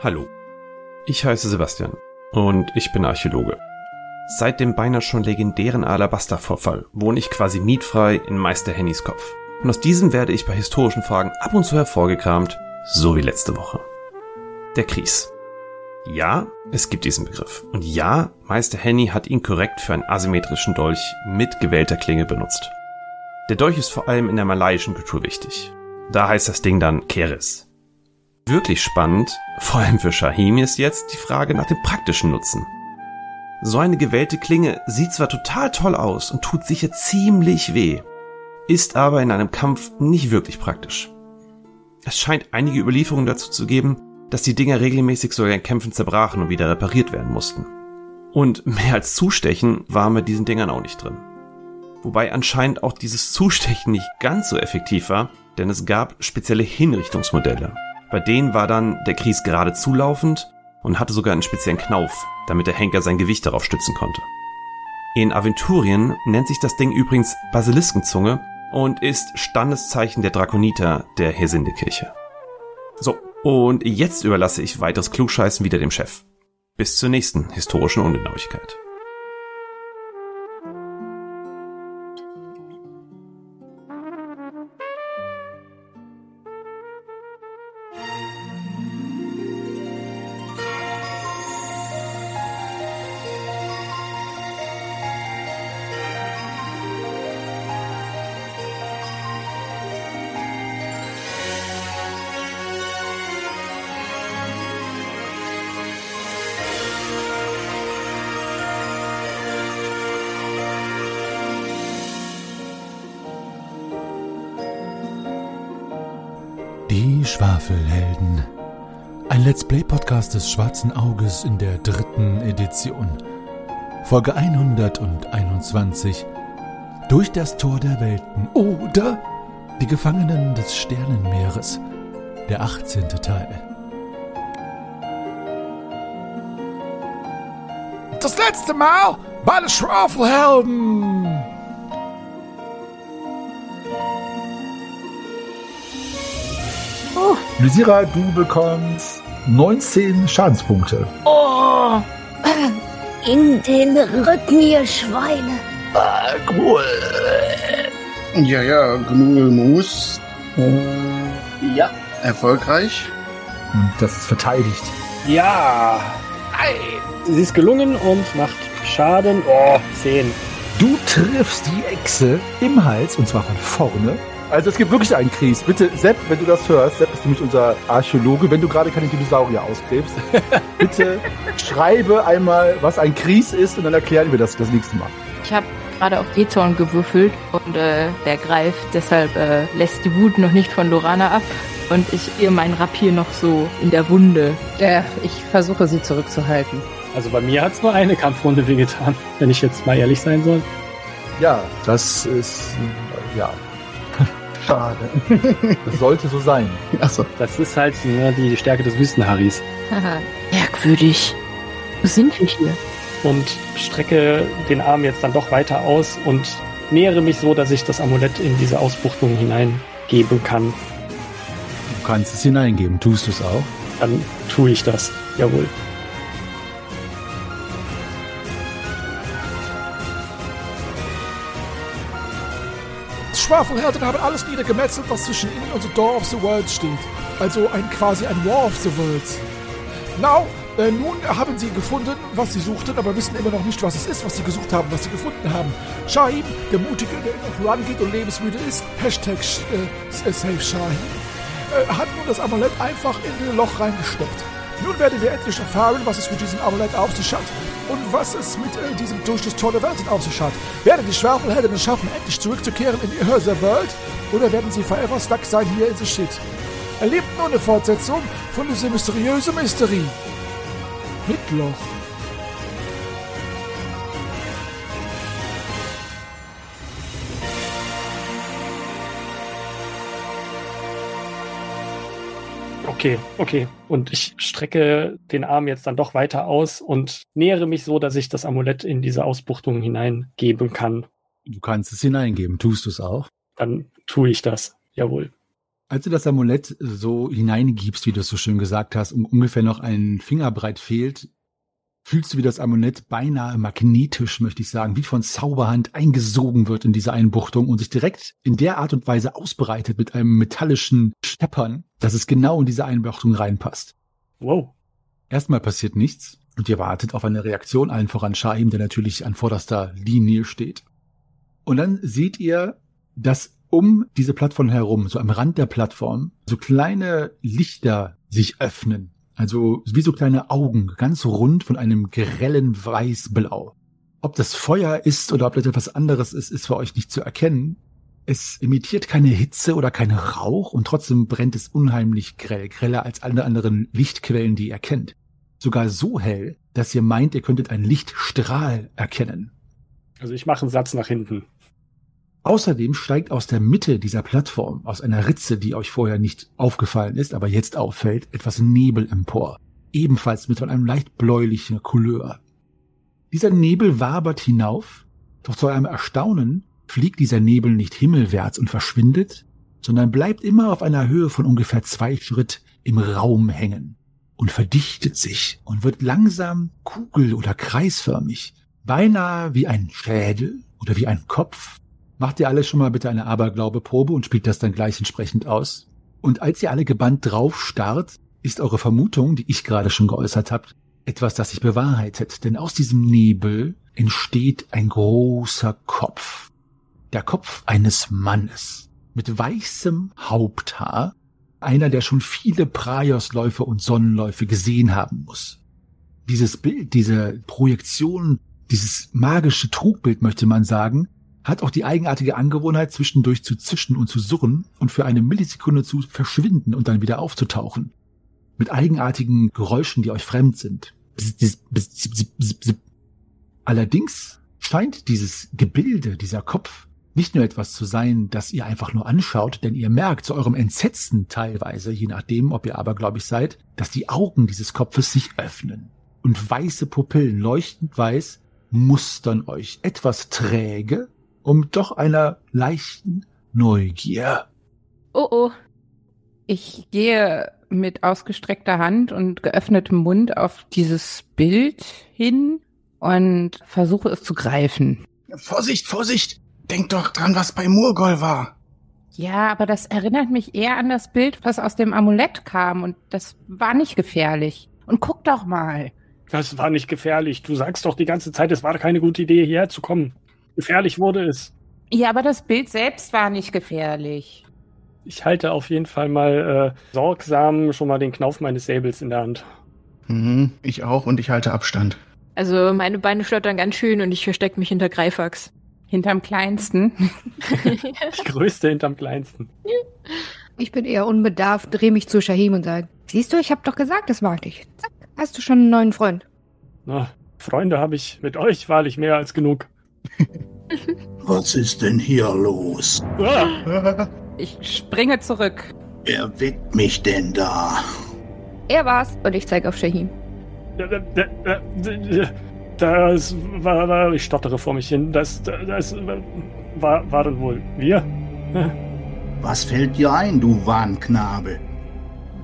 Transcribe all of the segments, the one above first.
Hallo, ich heiße Sebastian und ich bin Archäologe. Seit dem beinahe schon legendären Alabaster-Vorfall wohne ich quasi mietfrei in Meister Hennys Kopf. Und aus diesem werde ich bei historischen Fragen ab und zu hervorgekramt, so wie letzte Woche. Der Kries. Ja, es gibt diesen Begriff. Und ja, Meister Henny hat ihn korrekt für einen asymmetrischen Dolch mit gewählter Klinge benutzt. Der Dolch ist vor allem in der malaiischen Kultur wichtig. Da heißt das Ding dann Keres. Wirklich spannend, vor allem für Shahim, ist jetzt die Frage nach dem praktischen Nutzen. So eine gewählte Klinge sieht zwar total toll aus und tut sicher ziemlich weh, ist aber in einem Kampf nicht wirklich praktisch. Es scheint einige Überlieferungen dazu zu geben, dass die Dinger regelmäßig sogar in Kämpfen zerbrachen und wieder repariert werden mussten. Und mehr als Zustechen war mit diesen Dingern auch nicht drin. Wobei anscheinend auch dieses Zustechen nicht ganz so effektiv war, denn es gab spezielle Hinrichtungsmodelle. Bei denen war dann der Kries gerade zulaufend und hatte sogar einen speziellen Knauf, damit der Henker sein Gewicht darauf stützen konnte. In Aventurien nennt sich das Ding übrigens Basiliskenzunge und ist Standeszeichen der Drakoniter der Hesindekirche. So, und jetzt überlasse ich weiteres Klugscheißen wieder dem Chef. Bis zur nächsten historischen Ungenauigkeit. Die Schwafelhelden. Ein Let's Play Podcast des Schwarzen Auges in der dritten Edition. Folge 121. Durch das Tor der Welten oder die Gefangenen des Sternenmeeres. Der 18. Teil. Das letzte Mal bei den Schwafelhelden. Lysira, du bekommst 19 Schadenspunkte. Oh, in den Rücken, ihr Schweine. Ah, cool. Ja, ja, Gnulmus. Äh, ja, erfolgreich. Und das ist verteidigt. Ja. Sie ist gelungen und macht Schaden. Oh, 10. Du triffst die Echse im Hals und zwar von vorne. Also es gibt wirklich einen Kries. Bitte, Sepp, wenn du das hörst, Sepp ist nämlich unser Archäologe, wenn du gerade keine Dinosaurier ausgräbst, bitte schreibe einmal, was ein Kries ist und dann erklären wir das das nächste Mal. Ich habe gerade auf D-Zorn gewürfelt und äh, der greift, deshalb äh, lässt die Wut noch nicht von Lorana ab. Und ich ihr mein Rapier noch so in der Wunde. Ja, ich versuche sie zurückzuhalten. Also bei mir hat's nur eine Kampfrunde wehgetan, wenn ich jetzt mal ehrlich sein soll. Ja, das ist, äh, ja, Schade. das sollte so sein. Achso. Das ist halt ne, die Stärke des Wüstenharrys. Haha, merkwürdig. Wo sind wir hier? Und strecke den Arm jetzt dann doch weiter aus und nähere mich so, dass ich das Amulett in diese Ausbuchtung hineingeben kann. Du kannst es hineingeben. Tust du es auch? Dann tue ich das. Jawohl. Die Schwafelhelden haben alles niedergemetzelt, was zwischen ihnen und the Door of the World steht. Also ein quasi ein War of the Worlds. Now, äh, nun haben sie gefunden, was sie suchten, aber wissen immer noch nicht, was es ist, was sie gesucht haben, was sie gefunden haben. Shahim, der Mutige, der noch run geht und lebensmüde ist, Hashtag äh, Save Shahim, äh, hat nun das Amulett einfach in ein Loch reingesteckt. Nun werden wir endlich erfahren, was es mit diesem Amulett auf sich hat und was es mit äh, diesem durch das Tor der Welten auf sich hat. Werden die Schwafelhelden es schaffen, endlich zurückzukehren in die Other World oder werden sie forever stuck sein hier in the Shit? Erlebt nun eine Fortsetzung von dieser mysteriösen Mysterie. Mit Okay, okay. Und ich strecke den Arm jetzt dann doch weiter aus und nähere mich so, dass ich das Amulett in diese Ausbuchtung hineingeben kann. Du kannst es hineingeben. Tust du es auch? Dann tue ich das. Jawohl. Als du das Amulett so hineingibst, wie du es so schön gesagt hast, um ungefähr noch einen Fingerbreit fehlt, fühlst du, wie das Amulett beinahe magnetisch, möchte ich sagen, wie von Zauberhand eingesogen wird in diese Einbuchtung und sich direkt in der Art und Weise ausbreitet mit einem metallischen Steppern, dass es genau in diese Einbuchtung reinpasst. Wow. Erstmal passiert nichts und ihr wartet auf eine Reaktion, allen voran Shahim, der natürlich an vorderster Linie steht. Und dann seht ihr, dass um diese Plattform herum, so am Rand der Plattform, so kleine Lichter sich öffnen. Also wie so kleine Augen, ganz rund von einem grellen Weißblau. Ob das Feuer ist oder ob das etwas anderes ist, ist für euch nicht zu erkennen. Es imitiert keine Hitze oder keinen Rauch und trotzdem brennt es unheimlich grell, greller als alle anderen Lichtquellen, die ihr kennt. Sogar so hell, dass ihr meint, ihr könntet einen Lichtstrahl erkennen. Also ich mache einen Satz nach hinten. Außerdem steigt aus der Mitte dieser Plattform, aus einer Ritze, die euch vorher nicht aufgefallen ist, aber jetzt auffällt, etwas Nebel empor. Ebenfalls mit einem leicht bläulichen Couleur. Dieser Nebel wabert hinauf, doch zu eurem Erstaunen fliegt dieser Nebel nicht himmelwärts und verschwindet, sondern bleibt immer auf einer Höhe von ungefähr zwei Schritt im Raum hängen und verdichtet sich und wird langsam kugel- oder kreisförmig, beinahe wie ein Schädel oder wie ein Kopf Macht ihr alle schon mal bitte eine Aberglaube-Probe und spielt das dann gleich entsprechend aus. Und als ihr alle gebannt drauf starrt, ist eure Vermutung, die ich gerade schon geäußert habe, etwas, das sich bewahrheitet. Denn aus diesem Nebel entsteht ein großer Kopf. Der Kopf eines Mannes mit weißem Haupthaar, einer, der schon viele Praiosläufe und Sonnenläufe gesehen haben muss. Dieses Bild, diese Projektion, dieses magische Trugbild, möchte man sagen, hat auch die eigenartige Angewohnheit, zwischendurch zu zischen und zu surren und für eine Millisekunde zu verschwinden und dann wieder aufzutauchen. Mit eigenartigen Geräuschen, die euch fremd sind. Allerdings scheint dieses Gebilde, dieser Kopf, nicht nur etwas zu sein, das ihr einfach nur anschaut, denn ihr merkt zu eurem Entsetzen teilweise, je nachdem, ob ihr abergläubig seid, dass die Augen dieses Kopfes sich öffnen und weiße Pupillen leuchtend weiß mustern euch etwas träge, um doch einer leichten Neugier. Oh oh. Ich gehe mit ausgestreckter Hand und geöffnetem Mund auf dieses Bild hin und versuche es zu greifen. Vorsicht, Vorsicht! Denk doch dran, was bei Murgol war. Ja, aber das erinnert mich eher an das Bild, was aus dem Amulett kam und das war nicht gefährlich. Und guck doch mal. Das war nicht gefährlich. Du sagst doch die ganze Zeit, es war keine gute Idee, hierher zu kommen. Gefährlich wurde es. Ja, aber das Bild selbst war nicht gefährlich. Ich halte auf jeden Fall mal äh, sorgsam schon mal den Knauf meines Säbels in der Hand. Mhm, ich auch und ich halte Abstand. Also meine Beine schlottern ganz schön und ich verstecke mich hinter Greifax. Hinterm kleinsten. Die größte hinterm kleinsten. Ich bin eher unbedarft, drehe mich zu Shahim und sage, siehst du, ich hab doch gesagt, das mag dich. Zack, hast du schon einen neuen Freund. Na, Freunde habe ich mit euch wahrlich mehr als genug. Was ist denn hier los? Ich springe zurück. Wer weckt mich denn da? Er war's. Und ich zeige auf Shahim. da- da- da- da- das war, war, ich stottere vor mich hin. Das, das war, waren wohl wir. Was fällt dir ein, du Wahnknabe?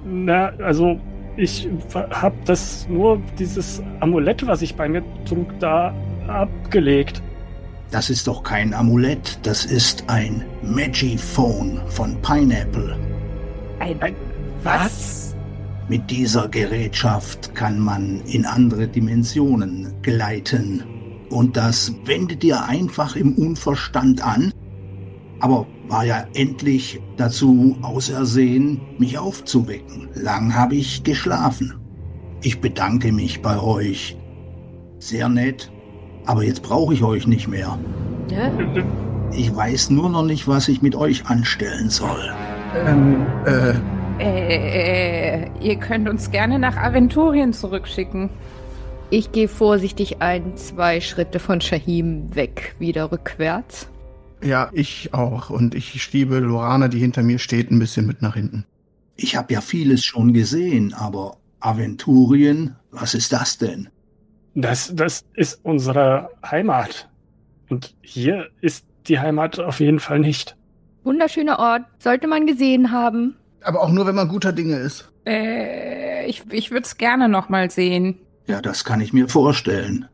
Na, also ich hab das nur dieses Amulett, was ich bei mir trug, da abgelegt. Das ist doch kein Amulett, das ist ein Magiphone von Pineapple. Ein, Ein- was? Mit dieser Gerätschaft kann man in andere Dimensionen gleiten. Und das wendet dir einfach im Unverstand an, aber war ja endlich dazu ausersehen, mich aufzuwecken. Lang habe ich geschlafen. Ich bedanke mich bei euch. Sehr nett, aber jetzt brauche ich euch nicht mehr. Ja? Ich weiß nur noch nicht, was ich mit euch anstellen soll. Ähm, äh, Äh, ihr könnt uns gerne nach Aventurien zurückschicken. Ich gehe vorsichtig ein, zwei Schritte von Shahim weg, wieder rückwärts. ja, ich auch. Und ich schiebe Lorana, die hinter mir steht, ein bisschen mit nach hinten. Ich habe ja vieles schon gesehen, aber Aventurien, was ist das denn? Das, das ist unsere Heimat. Und hier ist die Heimat auf jeden Fall nicht. Wunderschöner Ort. Sollte man gesehen haben. Aber auch nur, wenn man guter Dinge ist. Äh, ich ich würde es gerne noch mal sehen. Ja, das kann ich mir vorstellen.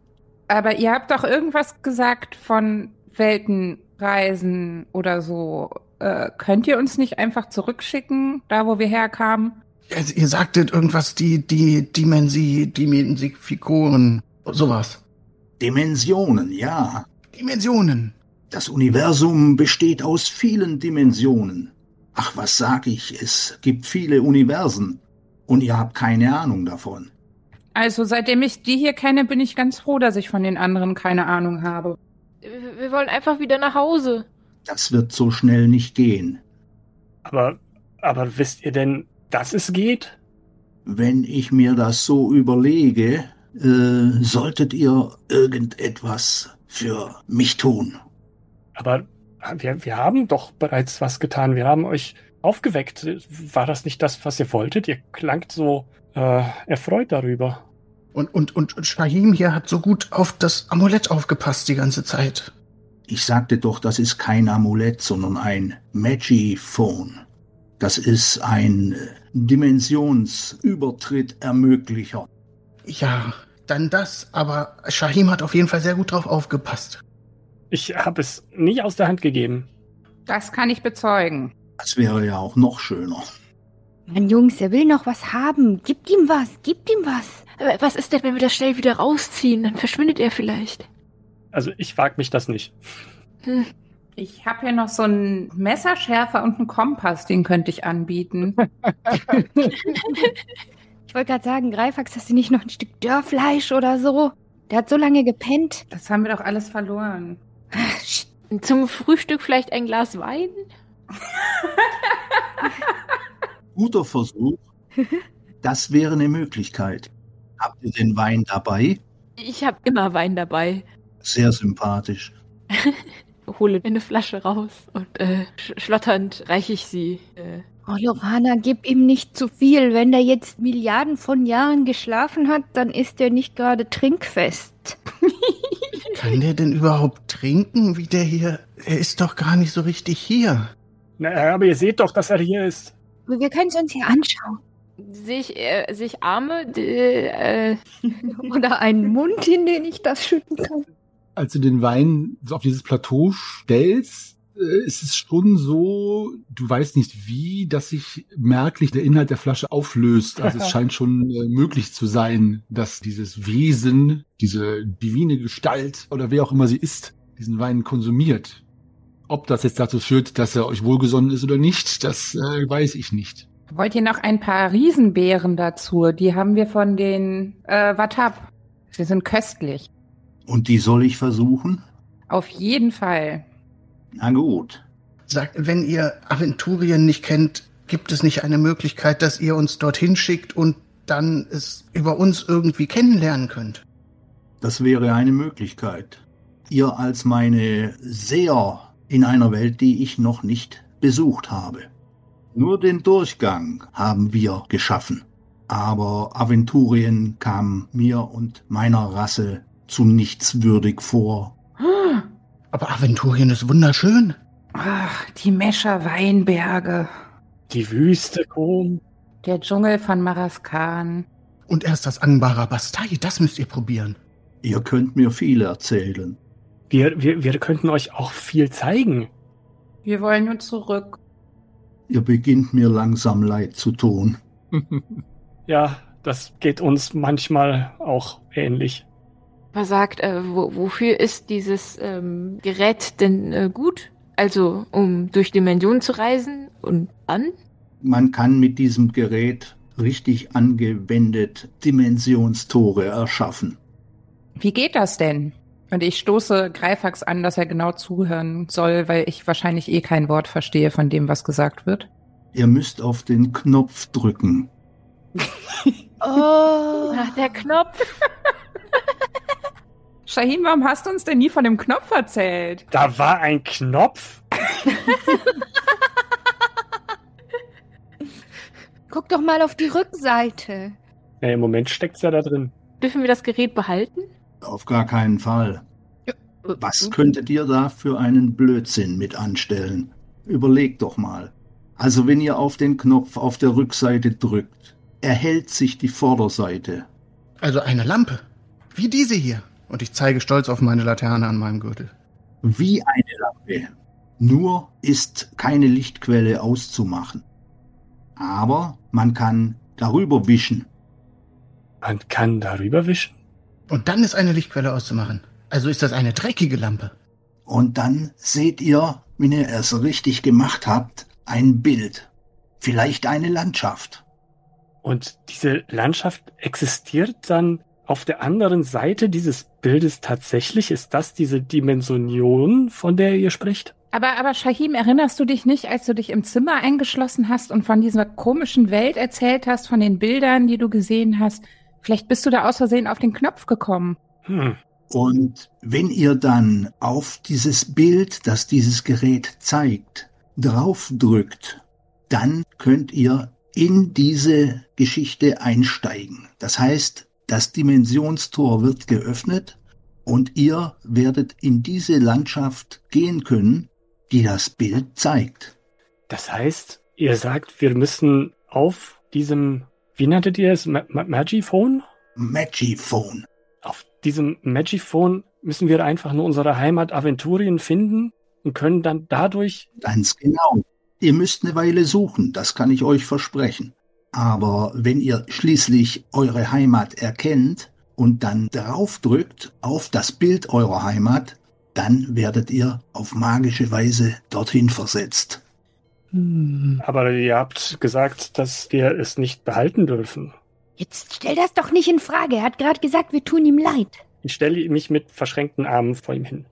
Aber ihr habt doch irgendwas gesagt von Weltenreisen oder so. Äh, könnt ihr uns nicht einfach zurückschicken, da wo wir herkamen? Also, ihr sagtet irgendwas, die, die Dimensi, Dimensifikatoren, sowas. Dimensionen, ja. Dimensionen. Das Universum besteht aus vielen Dimensionen. Ach, was sag ich? Es gibt viele Universen. Und ihr habt keine Ahnung davon. Also seitdem ich die hier kenne, bin ich ganz froh, dass ich von den anderen keine Ahnung habe. Wir wir wollen einfach wieder nach Hause. Das wird so schnell nicht gehen. Aber, aber wisst ihr denn, dass es geht? Wenn ich mir das so überlege, äh, solltet ihr irgendetwas für mich tun. Aber wir, wir haben doch bereits was getan. Wir haben euch aufgeweckt. War das nicht das, was ihr wolltet? Ihr klangt so äh, erfreut darüber. Und, und, und Shahim hier hat so gut auf das Amulett aufgepasst die ganze Zeit. Ich sagte doch, das ist kein Amulett, sondern ein Magiphone. Das ist ein äh, Dimensionsübertritt-Ermöglicher. Ja, dann das, aber Shahim hat auf jeden Fall sehr gut drauf aufgepasst. Ich habe es nie aus der Hand gegeben. Das kann ich bezeugen. Das wäre ja auch noch schöner. Mann, Jungs, er will noch was haben. Gibt ihm was, gibt ihm was. Aber was ist denn, wenn wir das schnell wieder rausziehen? Dann verschwindet er vielleicht. Also ich wag mich das nicht. Hm. Ich habe hier noch so einen Messerschärfer und einen Kompass, den könnte ich anbieten. Ich wollte gerade sagen, Greifax, hast du nicht noch ein Stück Dörrfleisch oder so? Der hat so lange gepennt. Das haben wir doch alles verloren. Zum Frühstück vielleicht ein Glas Wein? Guter Versuch. Das wäre eine Möglichkeit. Habt ihr den Wein dabei? Ich habe immer Wein dabei. Sehr sympathisch. Hole eine Flasche raus und äh, sch schlotternd reiche ich sie. Äh. Oh, Lorana, gib ihm nicht zu viel. Wenn er jetzt Milliarden von Jahren geschlafen hat, dann ist er nicht gerade trinkfest. Kann der denn überhaupt trinken, wie der hier? Er ist doch gar nicht so richtig hier. Na, aber ihr seht doch, dass er hier ist. Wir können es uns hier anschauen. Sehe ich, äh, sehe ich Arme? Äh, Oder einen Mund, in den ich das schütten kann. Als du den Wein so auf dieses Plateau stellst, äh, ist es schon so, du weißt nicht wie, dass sich merklich der Inhalt der Flasche auflöst. Also es scheint schon äh, möglich zu sein, dass dieses Wesen, diese divine Gestalt oder wer auch immer sie ist, diesen Wein konsumiert. Ob das jetzt dazu führt, dass er euch wohlgesonnen ist oder nicht, das äh, weiß ich nicht. Wollt ihr noch ein paar Riesenbeeren dazu? Die haben wir von den äh, Watab. Sie sind köstlich. Und die soll ich versuchen? Auf jeden Fall. Na gut. Sagt, wenn ihr Aventurien nicht kennt, gibt es nicht eine Möglichkeit, dass ihr uns dorthin schickt und dann es über uns irgendwie kennenlernen könnt? Das wäre eine Möglichkeit. Ihr als meine Seher in einer Welt, die ich noch nicht besucht habe. Nur den Durchgang haben wir geschaffen. Aber Aventurien kam mir und meiner Rasse zum Nichtswürdig vor. Aber Aventurien ist wunderschön. Ach, die Mescher Weinberge. Die Wüste, Kom. Der Dschungel von Maraskan. Und erst das Angbara Bastei, das müsst ihr probieren. Ihr könnt mir viel erzählen. Wir, wir, wir könnten euch auch viel zeigen. Wir wollen nur zurück. Ihr beginnt mir langsam leid zu tun. Ja, das geht uns manchmal auch ähnlich. Was sagt, äh, wo, wofür ist dieses ähm, Gerät denn äh, gut? Also, um durch Dimensionen zu reisen und an? Man kann mit diesem Gerät richtig angewendet Dimensionstore erschaffen. Wie geht das denn? Und ich stoße Greifax an, dass er genau zuhören soll, weil ich wahrscheinlich eh kein Wort verstehe von dem, was gesagt wird. Ihr müsst auf den Knopf drücken. Oh. Ach, der Knopf. Shahin, warum hast du uns denn nie von dem Knopf erzählt? Da war ein Knopf. Guck doch mal auf die Rückseite. Ja, Im Moment steckt's ja da drin. Dürfen wir das Gerät behalten? Auf gar keinen Fall. Was könntet ihr da für einen Blödsinn mit anstellen? Überlegt doch mal. Also wenn ihr auf den Knopf auf der Rückseite drückt, erhält sich die Vorderseite. Also eine Lampe. Wie diese hier. Und ich zeige stolz auf meine Laterne an meinem Gürtel. Wie eine Lampe. Nur ist keine Lichtquelle auszumachen. Aber man kann darüber wischen. Man kann darüber wischen? Und dann ist eine Lichtquelle auszumachen. Also ist das eine dreckige Lampe. Und dann seht ihr, wenn ihr es richtig gemacht habt, ein Bild. Vielleicht eine Landschaft. Und diese Landschaft existiert dann auf der anderen Seite dieses Bildes tatsächlich? Ist das diese Dimension, von der ihr spricht? Aber, aber Shahim, erinnerst du dich nicht, als du dich im Zimmer eingeschlossen hast und von dieser komischen Welt erzählt hast, von den Bildern, die du gesehen hast? Vielleicht bist du da aus Versehen auf den Knopf gekommen. Hm. Und wenn ihr dann auf dieses Bild, das dieses Gerät zeigt, draufdrückt, dann könnt ihr in diese Geschichte einsteigen. Das heißt, das Dimensionstor wird geöffnet und ihr werdet in diese Landschaft gehen können, die das Bild zeigt. Das heißt, ihr sagt, wir müssen auf diesem, wie nanntet ihr es, Ma Ma Magiphone? Magiphone. Auf diesem Magiphone müssen wir einfach nur unsere Heimat Aventurien finden und können dann dadurch. Ganz genau. Ihr müsst eine Weile suchen, das kann ich euch versprechen. Aber wenn ihr schließlich eure Heimat erkennt und dann draufdrückt auf das Bild eurer Heimat, dann werdet ihr auf magische Weise dorthin versetzt. Aber ihr habt gesagt, dass wir es nicht behalten dürfen. Jetzt stell das doch nicht in Frage. Er hat gerade gesagt, wir tun ihm leid. Ich stelle mich mit verschränkten Armen vor ihm hin.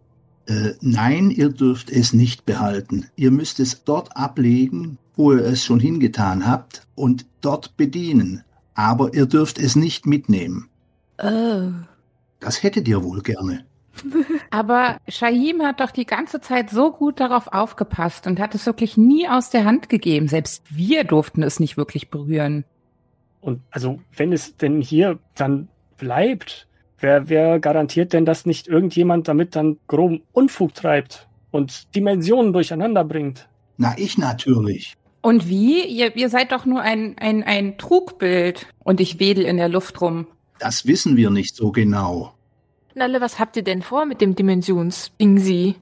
Äh, nein, ihr dürft es nicht behalten. Ihr müsst es dort ablegen, wo ihr es schon hingetan habt, und dort bedienen. Aber ihr dürft es nicht mitnehmen. Oh. Das hättet ihr wohl gerne. Aber Shahim hat doch die ganze Zeit so gut darauf aufgepasst und hat es wirklich nie aus der Hand gegeben. Selbst wir durften es nicht wirklich berühren. Und also, wenn es denn hier dann bleibt, wer, wer garantiert denn, dass nicht irgendjemand damit dann groben Unfug treibt und Dimensionen durcheinander bringt? Na, ich natürlich. Und wie? Ihr, ihr seid doch nur ein, ein, ein Trugbild. Und ich wedel in der Luft rum. Das wissen wir nicht so genau. Nalle, was habt ihr denn vor mit dem Dimensions-Ingsi?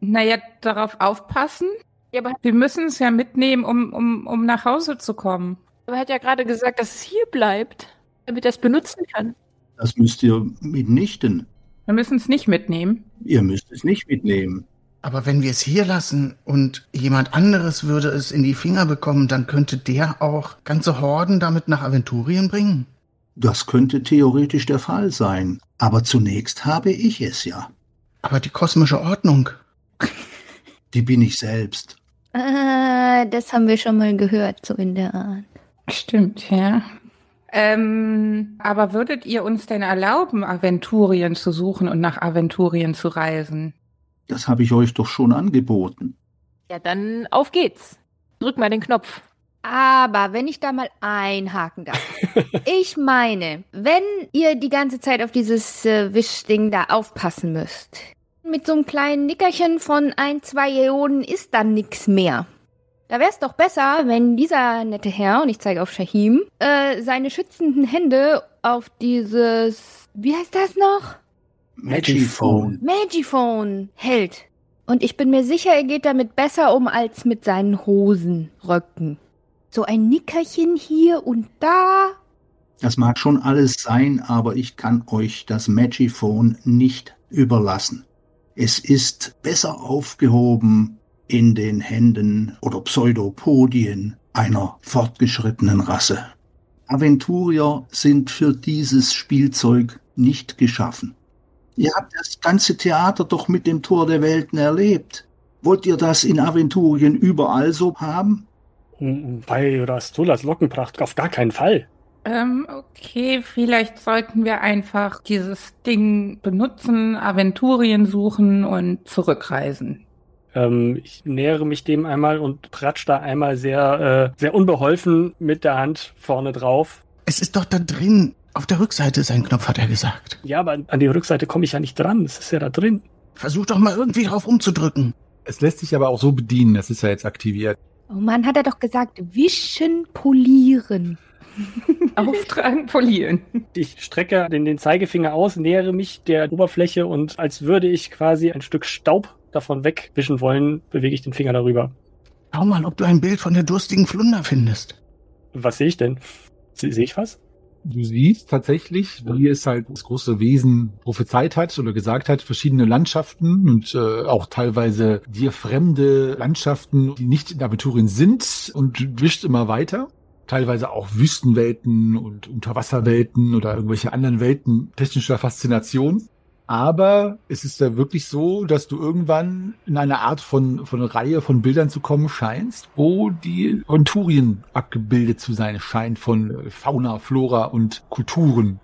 Naja, darauf aufpassen. Ja, aber, Wir müssen es ja mitnehmen, um, um, um nach Hause zu kommen. aber er hat ja gerade gesagt, dass es hier bleibt, damit er es benutzen kann. Das müsst ihr mitnichten. Wir müssen es nicht mitnehmen. Ihr müsst es nicht mitnehmen. Aber wenn wir es hier lassen und jemand anderes würde es in die Finger bekommen, dann könnte der auch ganze Horden damit nach Aventurien bringen. Das könnte theoretisch der Fall sein. Aber zunächst habe ich es ja. Aber die kosmische Ordnung. Die bin ich selbst. Ah, das haben wir schon mal gehört, so in der Art. Stimmt, ja. Ähm, aber würdet ihr uns denn erlauben, Aventurien zu suchen und nach Aventurien zu reisen? Das habe ich euch doch schon angeboten. Ja, dann auf geht's. Drück mal den Knopf. Aber wenn ich da mal einhaken darf. ich meine, wenn ihr die ganze Zeit auf dieses äh, Wischding da aufpassen müsst, mit so einem kleinen Nickerchen von ein, zwei Ionen ist dann nix mehr. Da wär's doch besser, wenn dieser nette Herr, und ich zeige auf Shahim, äh, seine schützenden Hände auf dieses, wie heißt das noch? Magiphone. Magiphone hält. Und ich bin mir sicher, er geht damit besser um als mit seinen Hosenröcken. So ein Nickerchen hier und da. Das mag schon alles sein, aber ich kann euch das Magiphone nicht überlassen. Es ist besser aufgehoben in den Händen oder Pseudopodien einer fortgeschrittenen Rasse. Aventurier sind für dieses Spielzeug nicht geschaffen. Ihr habt das ganze Theater doch mit dem Tor der Welten erlebt. Wollt ihr das in Aventurien überall so haben? Bei Rastulas Lockenpracht auf gar keinen Fall. Ähm, okay, vielleicht sollten wir einfach dieses Ding benutzen, Aventurien suchen und zurückreisen. Ähm, ich nähere mich dem einmal und pratsch da einmal sehr, äh, sehr unbeholfen mit der Hand vorne drauf. Es ist doch da drin. Auf der Rückseite ist ein Knopf, hat er gesagt. Ja, aber an die Rückseite komme ich ja nicht dran. Es ist ja da drin. Versuch doch mal irgendwie drauf umzudrücken. Es lässt sich aber auch so bedienen, das ist ja jetzt aktiviert. Oh Mann, hat er doch gesagt, wischen, polieren. Auftragen, polieren. Ich strecke den, den Zeigefinger aus, nähere mich der Oberfläche und als würde ich quasi ein Stück Staub davon wegwischen wollen, bewege ich den Finger darüber. Schau mal, ob du ein Bild von der durstigen Flunder findest. Was sehe ich denn? Se- Sehe ich was? Du siehst tatsächlich, wie es halt das große Wesen prophezeit hat oder gesagt hat, verschiedene Landschaften und äh, auch teilweise dir fremde Landschaften, die nicht in Aventurien sind und wischt immer weiter. Teilweise auch Wüstenwelten und Unterwasserwelten oder irgendwelche anderen Welten technischer Faszination. Aber es ist ja wirklich so, dass du irgendwann in eine Art von, von Reihe von Bildern zu kommen scheinst, wo die Aventurien abgebildet zu sein scheint von Fauna, Flora und Kulturen.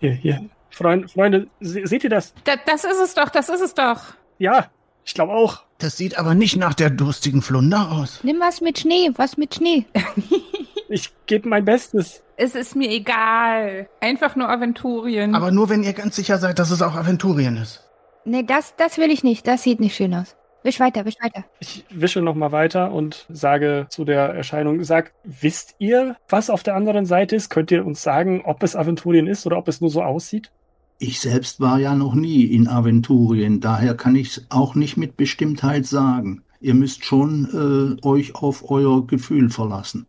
Hier, hier. Freund, Freunde, se seht ihr das? Da, das ist es doch, das ist es doch. Ja, ich glaube auch. Das sieht aber nicht nach der durstigen Flunder aus. Nimm was mit Schnee, was mit Schnee. Ich gebe mein Bestes. Es ist mir egal. Einfach nur Aventurien. Aber nur, wenn ihr ganz sicher seid, dass es auch Aventurien ist. Nee, das, das will ich nicht. Das sieht nicht schön aus. Wisch weiter, wisch weiter. Ich wische noch mal weiter und sage zu der Erscheinung, sag, wisst ihr, was auf der anderen Seite ist? Könnt ihr uns sagen, ob es Aventurien ist oder ob es nur so aussieht? Ich selbst war ja noch nie in Aventurien, daher kann ich auch nicht mit Bestimmtheit sagen. Ihr müsst schon äh, euch auf euer Gefühl verlassen.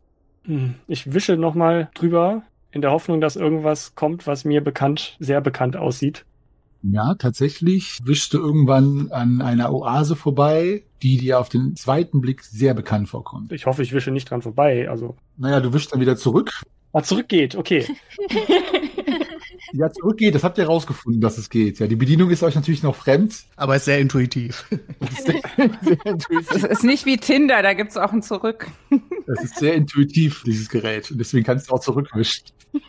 Hm, Ich wische noch mal drüber, in der Hoffnung, dass irgendwas kommt, was mir bekannt, sehr bekannt aussieht. Ja, tatsächlich wischst du irgendwann an einer Oase vorbei, die dir auf den zweiten Blick sehr bekannt vorkommt. Ich hoffe, ich wische nicht dran vorbei. Also, Naja, du wischst dann wieder zurück. ah, zurückgeht, okay. Ja, zurückgeht, das habt ihr rausgefunden, dass es geht. Ja, die Bedienung ist euch natürlich noch fremd. Aber ist sehr intuitiv. Das ist sehr, sehr intuitiv. es ist nicht wie Tinder, da gibt's auch ein Zurück. Das ist sehr intuitiv, dieses Gerät. Und deswegen kannst du auch zurückwischen.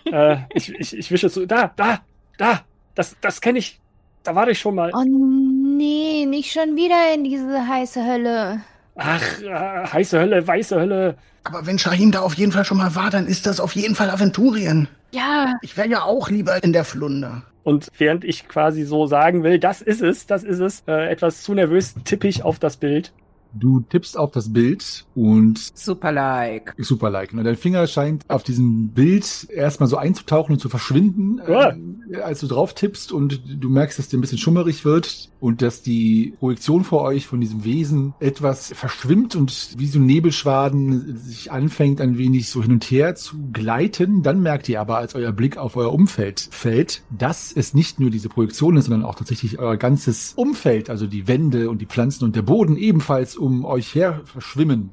äh, ich, ich, ich wische zu. Da, da, da. Das, das kenne ich. Da war ich schon mal. Oh nee, nicht schon wieder in diese heiße Hölle. Ach, äh, heiße Hölle, weiße Hölle. Aber wenn Shahim da auf jeden Fall schon mal war, dann ist das auf jeden Fall Aventurien. Ja, Ich wäre ja auch lieber in der Flunder. Und während ich quasi so sagen will, das ist es, das ist es, äh, etwas zu nervös tippe ich auf das Bild. Du tippst auf das Bild und Super like. super like. Und dein Finger scheint auf diesem Bild erstmal so einzutauchen und zu verschwinden, Ja. äh, als du drauf tippst und du merkst, dass dir ein bisschen schummerig wird und dass die Projektion vor euch von diesem Wesen etwas verschwimmt und wie so ein Nebelschwaden sich anfängt ein wenig so hin und her zu gleiten. Dann merkt ihr aber, als euer Blick auf euer Umfeld fällt, dass es nicht nur diese Projektion ist, sondern auch tatsächlich euer ganzes Umfeld, also die Wände und die Pflanzen und der Boden ebenfalls um euch her verschwimmen.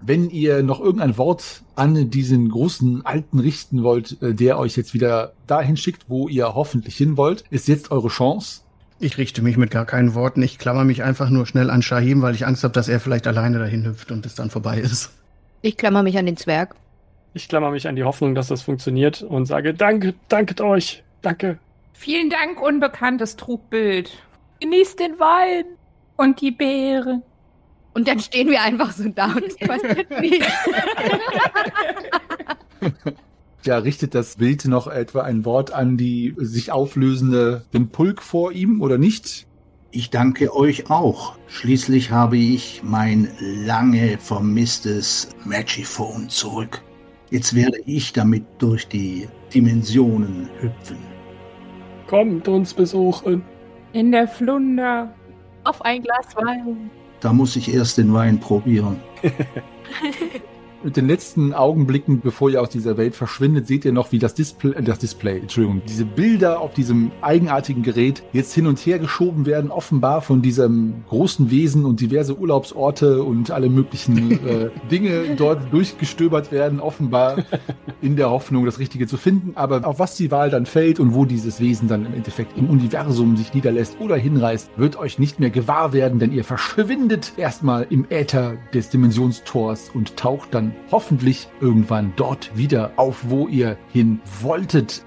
Wenn ihr noch irgendein Wort an diesen großen Alten richten wollt, äh, der euch jetzt wieder dahin schickt, wo ihr hoffentlich hin wollt, ist jetzt eure Chance. Ich richte mich mit gar keinen Worten. Ich klammer mich einfach nur schnell an Shahim, weil ich Angst habe, dass er vielleicht alleine dahin hüpft und es dann vorbei ist. ich klammer mich an den Zwerg. Ich klammer mich an die Hoffnung, dass das funktioniert und sage, danke, danket euch, danke. Vielen Dank, unbekanntes Trugbild. Genießt den Wein und die Beere. Und dann stehen wir einfach so da und es passiert nichts. Ja, richtet das Bild noch etwa ein Wort an die sich auflösende, den Pulk vor ihm oder nicht? Ich danke euch auch. Schließlich habe ich mein lange vermisstes Magiphone zurück. Jetzt werde ich damit durch die Dimensionen hüpfen. Kommt uns besuchen. In der Flunder. Auf ein Glas Wein. Da muss ich erst den Wein probieren. Mit den letzten Augenblicken, bevor ihr aus dieser Welt verschwindet, seht ihr noch, wie das Display, äh, das Display, Entschuldigung, diese Bilder auf diesem eigenartigen Gerät jetzt hin und her geschoben werden, offenbar von diesem großen Wesen und diverse Urlaubsorte und alle möglichen äh, Dinge dort durchgestöbert werden, offenbar in der Hoffnung, das Richtige zu finden. Aber auf was die Wahl dann fällt und wo dieses Wesen dann im Endeffekt im Universum sich niederlässt oder hinreißt, wird euch nicht mehr gewahr werden, denn ihr verschwindet erstmal im Äther des Dimensionstors und taucht dann hoffentlich irgendwann dort wieder auf, wo ihr hin wolltet.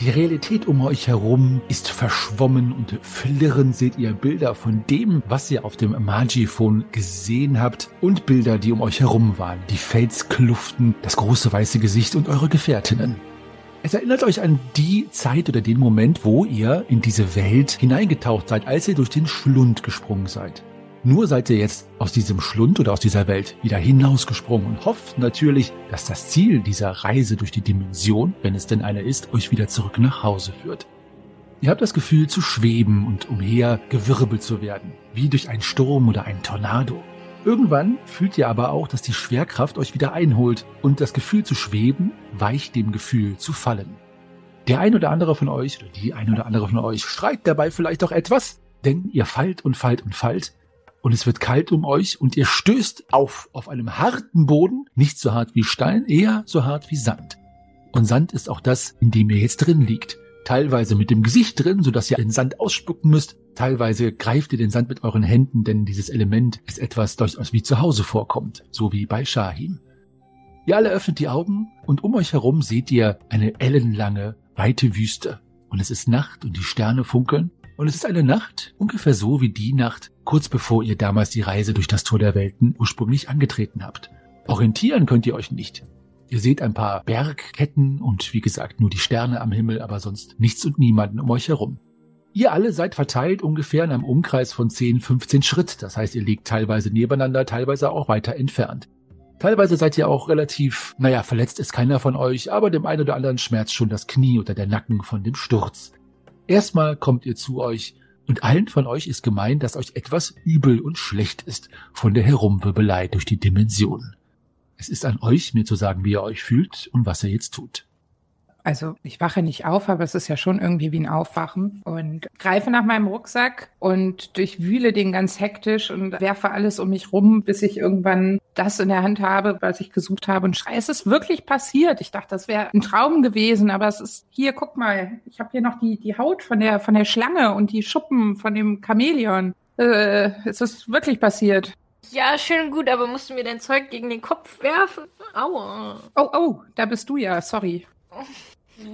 Die Realität um euch herum ist verschwommen und flirrend seht ihr Bilder von dem, was ihr auf dem Magiphone gesehen habt und Bilder, die um euch herum waren. Die Felskluften, das große weiße Gesicht und eure Gefährtinnen. Es erinnert euch an die Zeit oder den Moment, wo ihr in diese Welt hineingetaucht seid, als ihr durch den Schlund gesprungen seid. Nur seid ihr jetzt aus diesem Schlund oder aus dieser Welt wieder hinausgesprungen und hofft natürlich, dass das Ziel dieser Reise durch die Dimension, wenn es denn eine ist, euch wieder zurück nach Hause führt. Ihr habt das Gefühl zu schweben und umher gewirbelt zu werden, wie durch einen Sturm oder einen Tornado. Irgendwann fühlt ihr aber auch, dass die Schwerkraft euch wieder einholt und das Gefühl zu schweben weicht dem Gefühl zu fallen. Der ein oder andere von euch oder die ein oder andere von euch schreit dabei vielleicht auch etwas, denn ihr fallt und fallt und fallt und es wird kalt um euch und ihr stößt auf auf einem harten Boden, nicht so hart wie Stein, eher so hart wie Sand. Und Sand ist auch das, in dem ihr jetzt drin liegt. Teilweise mit dem Gesicht drin, sodass ihr den Sand ausspucken müsst. Teilweise greift ihr den Sand mit euren Händen, denn dieses Element ist etwas durchaus wie zu Hause vorkommt, so wie bei Shahim. Ihr alle öffnet die Augen und um euch herum seht ihr eine ellenlange, weite Wüste. Und es ist Nacht und die Sterne funkeln. Und es ist eine Nacht ungefähr so wie die Nacht, kurz bevor ihr damals die Reise durch das Tor der Welten ursprünglich angetreten habt. Orientieren könnt ihr euch nicht. Ihr seht ein paar Bergketten und wie gesagt nur die Sterne am Himmel, aber sonst nichts und niemanden um euch herum. Ihr alle seid verteilt ungefähr in einem Umkreis von 10, 15 Schritt. Das heißt, ihr liegt teilweise nebeneinander, teilweise auch weiter entfernt. Teilweise seid ihr auch relativ, naja, verletzt ist keiner von euch, aber dem einen oder anderen schmerzt schon das Knie oder der Nacken von dem Sturz. Erstmal kommt ihr zu euch und allen von euch ist gemein, dass euch etwas übel und schlecht ist von der Herumwirbelei durch die Dimensionen. Es ist an euch, mir zu sagen, wie ihr euch fühlt und was ihr jetzt tut. Also ich wache nicht auf, aber es ist ja schon irgendwie wie ein Aufwachen und greife nach meinem Rucksack und durchwühle den ganz hektisch und werfe alles um mich rum, bis ich irgendwann das in der Hand habe, was ich gesucht habe und schreie, es ist wirklich passiert. Ich dachte, das wäre ein Traum gewesen, aber es ist hier, guck mal, ich habe hier noch die, die Haut von der, von der Schlange und die Schuppen von dem Chamäleon. Äh, es ist wirklich passiert. Ja, schön gut, aber musst du mir dein Zeug gegen den Kopf werfen? Aua. Oh, oh, da bist du ja, sorry.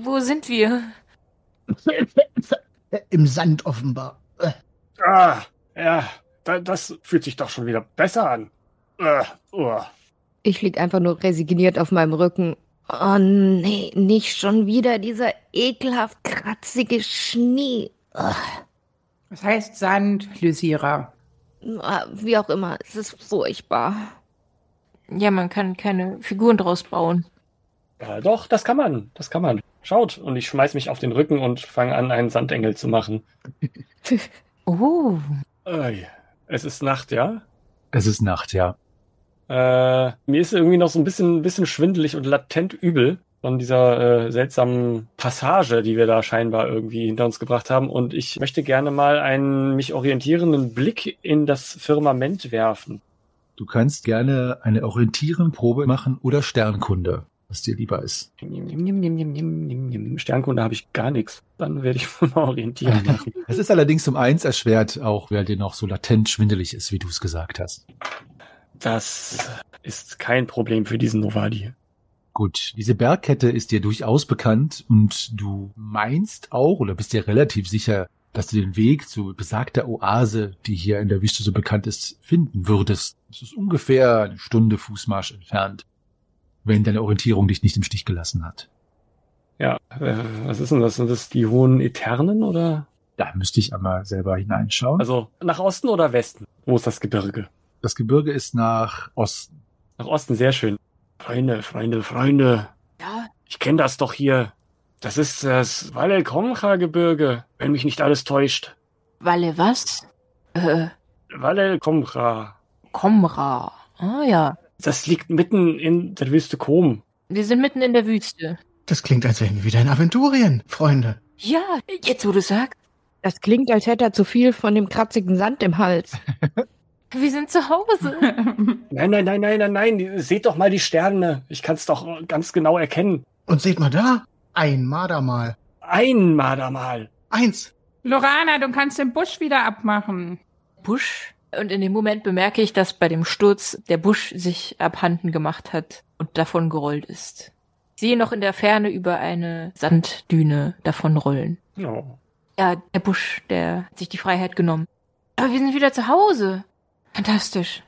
Wo sind wir? Im Sand offenbar. Ah, ja, da, das fühlt sich doch schon wieder besser an. Äh, oh. Ich lieg einfach nur resigniert auf meinem Rücken. Oh nee, nicht schon wieder dieser ekelhaft kratzige Schnee. Ugh. Das heißt Sand, Lysira. Ah, Wie auch immer, es ist furchtbar. Ja, man kann keine Figuren draus bauen. Ja, doch, das kann man. Das kann man. Schaut. Und ich schmeiß mich auf den Rücken und fange an, einen Sandengel zu machen. Oh. Es ist Nacht, ja? Es ist Nacht, ja. Äh, mir ist irgendwie noch so ein bisschen, bisschen schwindelig und latent übel von dieser äh, seltsamen Passage, die wir da scheinbar irgendwie hinter uns gebracht haben. Und ich möchte gerne mal einen mich orientierenden Blick in das Firmament werfen. Du kannst gerne eine Orientierenprobe machen oder Sternkunde, was dir lieber ist. Sternkunde habe ich gar nichts. Dann werde ich mal orientieren. Es ist allerdings um eins erschwert, auch weil dir noch so latent schwindelig ist, wie du es gesagt hast. Das ist kein Problem für diesen Novadi. Gut, diese Bergkette ist dir durchaus bekannt und du meinst auch oder bist dir relativ sicher, dass du den Weg zu besagter Oase, die hier in der Wüste so bekannt ist, finden würdest. Es ist ungefähr eine Stunde Fußmarsch entfernt, wenn deine Orientierung dich nicht im Stich gelassen hat. Ja, äh, was ist denn das? Sind das die hohen Eternen oder? Da müsste ich einmal selber hineinschauen. Also nach Osten oder Westen? Wo ist das Gebirge? das Gebirge ist nach Osten. Nach Osten, sehr schön. Freunde, Freunde, Freunde. Ja, Ich kenne das doch hier. Das ist das Valel-Komcha-Gebirge, wenn mich nicht alles täuscht. Walle was? Äh, Valel-Komcha. Komra. Ah ja. Das liegt mitten in der Wüste Kom. Wir sind mitten in der Wüste. Das klingt, als wären wir wieder in Aventurien, Freunde. Ja, jetzt wo du sagst. Das klingt, als hätte er zu viel von dem kratzigen Sand im Hals. Wir sind zu Hause. Nein, nein, nein, nein, nein, nein. Seht doch mal die Sterne. Ich kann es doch ganz genau erkennen. Und seht mal da, ein Mardermal. Ein Mardermal. Eins. Lorana, du kannst den Busch wieder abmachen. Busch. Und in dem Moment bemerke ich, dass bei dem Sturz der Busch sich abhanden gemacht hat und davon gerollt ist. Ich sehe noch in der Ferne über eine Sanddüne davonrollen. Oh. Ja, der Busch, der hat sich die Freiheit genommen. Aber wir sind wieder zu Hause. Fantastisch.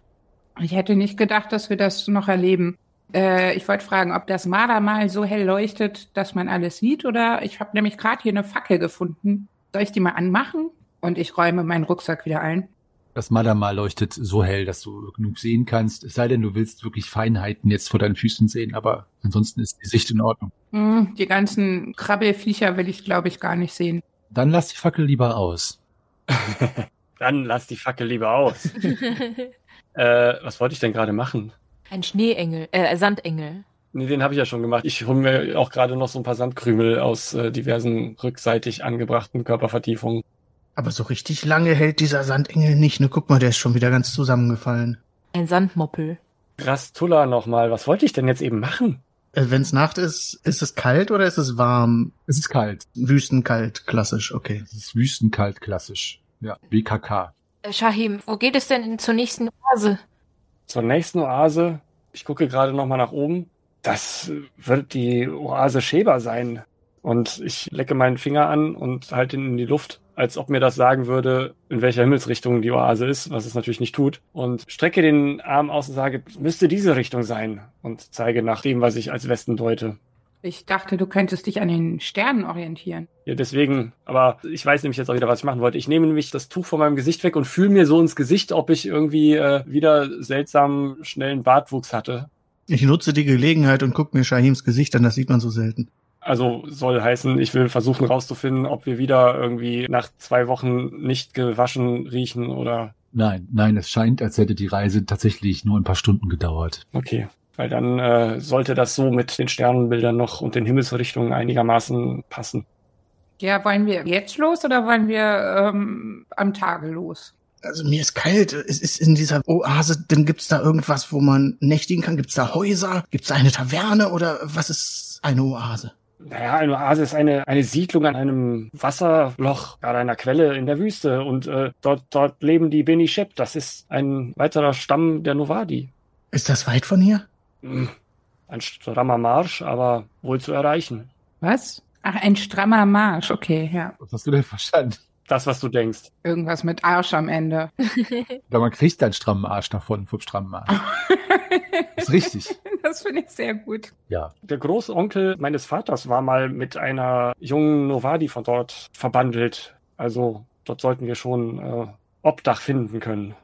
Ich hätte nicht gedacht, dass wir das noch erleben. Äh, ich wollte fragen, ob das Marder mal so hell leuchtet, dass man alles sieht, oder ich habe nämlich gerade hier eine Fackel gefunden. Soll ich die mal anmachen? Und ich räume meinen Rucksack wieder ein. Das Madama leuchtet so hell, dass du genug sehen kannst. Es sei denn, du willst wirklich Feinheiten jetzt vor deinen Füßen sehen, aber ansonsten ist die Sicht in Ordnung. Hm, die ganzen Krabbelfiecher will ich, glaube ich, gar nicht sehen. Dann lass die Fackel lieber aus. Dann lass die Fackel lieber aus. äh, was wollte ich denn gerade machen? Ein Schneeengel, äh, Sandengel. Nee, den habe ich ja schon gemacht. Ich hole mir auch gerade noch so ein paar Sandkrümel aus äh, diversen rückseitig angebrachten Körpervertiefungen. Aber so richtig lange hält dieser Sandengel nicht. Ne, guck mal, der ist schon wieder ganz zusammengefallen. Ein Sandmoppel. Rastulla nochmal, was wollte ich denn jetzt eben machen? Äh, wenn's Nacht ist, ist es kalt oder ist es warm? Es ist kalt. Wüstenkalt, klassisch, okay. Es ist wüstenkalt klassisch. Ja, WKK. Äh, Shahim, wo geht es denn in- zur nächsten Oase? Zur nächsten Oase. Ich gucke gerade nochmal nach oben. Das wird die Oase Sheba sein. Und ich lecke meinen Finger an und halte ihn in die Luft, als ob mir das sagen würde, in welcher Himmelsrichtung die Oase ist, was es natürlich nicht tut. Und strecke den Arm aus und sage, müsste diese Richtung sein. Und zeige nach dem, was ich als Westen deute. Ich dachte, du könntest dich an den Sternen orientieren. Ja, deswegen, aber ich weiß nämlich jetzt auch wieder, was ich machen wollte. Ich nehme nämlich das Tuch von meinem Gesicht weg und fühle mir so ins Gesicht, ob ich irgendwie äh, wieder seltsamen, schnellen Bartwuchs hatte. Ich nutze die Gelegenheit und gucke mir Shahims Gesicht an, das sieht man so selten. Also soll heißen, ich will versuchen rauszufinden, ob wir wieder irgendwie nach zwei Wochen nicht gewaschen riechen oder Nein, nein, es scheint, als hätte die Reise tatsächlich nur ein paar Stunden gedauert. okay. Weil dann äh, sollte das so mit den Sternenbildern noch und den Himmelsrichtungen einigermaßen passen. Ja, wollen wir jetzt los oder wollen wir ähm, am Tage los? Also mir ist kalt. Es ist in dieser Oase, denn gibt's da irgendwas, wo man nächtigen kann? Gibt's da Häuser? Gibt's da eine Taverne oder was ist eine Oase? Naja, eine Oase ist eine, eine Siedlung an einem Wasserloch, gerade einer Quelle in der Wüste. Und äh, dort, dort leben die Beni Shep. Das ist ein weiterer Stamm der Novadi. Ist das weit von hier? Hm, Ein strammer Marsch, aber wohl zu erreichen. Was? Ach, ein strammer Marsch. Okay, ja. Was hast du denn verstanden? Das, was du denkst. Irgendwas mit Arsch am Ende. Aber man kriegt einen strammen Arsch davon, vom strammen Arsch. ist richtig. Das finde ich sehr gut. Ja. Der Großonkel meines Vaters war mal mit einer jungen Novadi von dort verbandelt. Also dort sollten wir schon äh, Obdach finden können.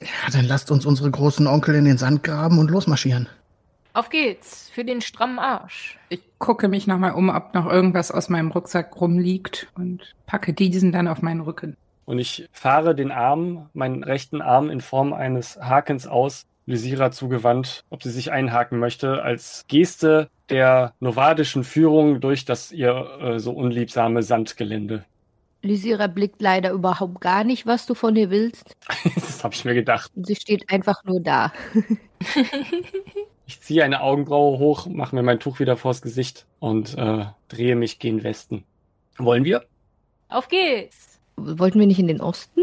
Ja, dann lasst uns unsere großen Onkel in den Sand graben und losmarschieren. Auf geht's, für den strammen Arsch. Ich gucke mich nochmal um, ob noch irgendwas aus meinem Rucksack rumliegt und packe diesen dann auf meinen Rücken. Und ich fahre den Arm, meinen rechten Arm in Form eines Hakens aus, Lysira zugewandt, ob sie sich einhaken möchte, als Geste der novadischen Führung durch das ihr äh, so unliebsame Sandgelände. Lysira blickt leider überhaupt gar nicht, was du von ihr willst. das habe ich mir gedacht. Sie steht einfach nur da. Ich ziehe eine Augenbraue hoch, mache mir mein Tuch wieder vors Gesicht und äh, drehe mich gen Westen. Wollen wir? Auf geht's. Wollten wir nicht in den Osten?